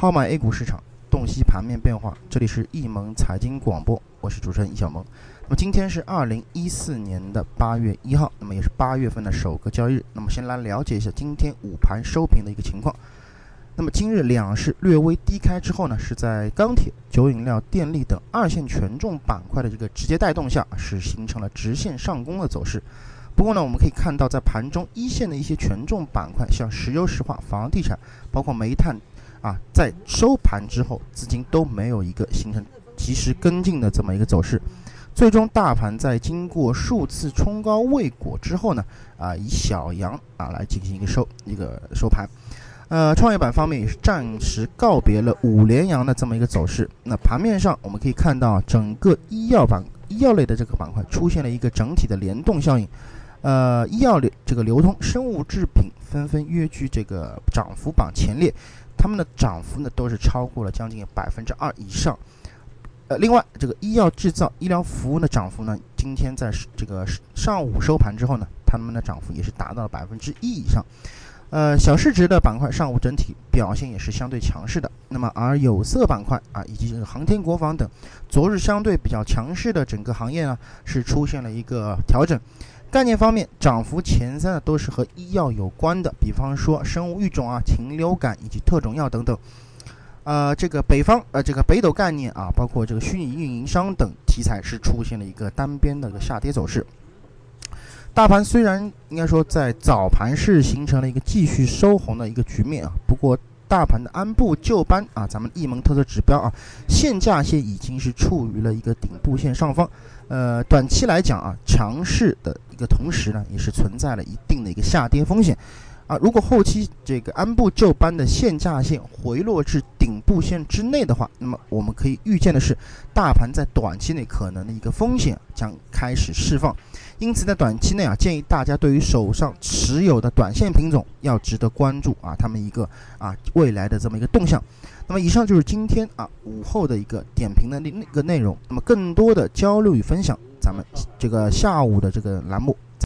号码 A 股市场，洞悉盘面变化。这里是易盟财经广播，我是主持人易小萌。那么今天是二零一四年的八月一号，那么也是八月份的首个交易日。那么先来了解一下今天午盘收评的一个情况。那么今日两市略微低开之后呢，是在钢铁、酒饮料、电力等二线权重板块的这个直接带动下，是形成了直线上攻的走势。不过呢，我们可以看到，在盘中一线的一些权重板块，像石油石化、房地产，包括煤炭。啊，在收盘之后，资金都没有一个形成及时跟进的这么一个走势，最终大盘在经过数次冲高未果之后呢，啊，以小阳啊来进行一个收一个收盘，呃，创业板方面也是暂时告别了五连阳的这么一个走势。那盘面上我们可以看到，整个医药板医药类的这个板块出现了一个整体的联动效应，呃，医药流这个流通生物制品纷纷跃居这个涨幅榜前列。他们的涨幅呢，都是超过了将近百分之二以上。呃，另外，这个医药制造、医疗服务的涨幅呢，今天在这个上午收盘之后呢，他们的涨幅也是达到了百分之一以上。呃，小市值的板块上午整体表现也是相对强势的。那么，而有色板块啊，以及这个航天国防等，昨日相对比较强势的整个行业呢，是出现了一个调整。概念方面，涨幅前三的都是和医药有关的，比方说生物育种啊、禽流感以及特种药等等。呃，这个北方呃，这个北斗概念啊，包括这个虚拟运营商等题材是出现了一个单边的一个下跌走势。大盘虽然应该说在早盘是形成了一个继续收红的一个局面啊，不过大盘的按部就班啊，咱们易盟特色指标啊，现价线已经是处于了一个顶部线上方。呃，短期来讲啊，强势的一个同时呢，也是存在了一定的一个下跌风险，啊，如果后期这个按部就班的现价线回落至顶部线之内的话，那么我们可以预见的是，大盘在短期内可能的一个风险将开始释放，因此在短期内啊，建议大家对于手上持有的短线品种要值得关注啊，他们一个啊未来的这么一个动向。那么以上就是今天啊午后的一个点评的那那个内容。那么更多的交流与分享，咱们这个下午的这个栏目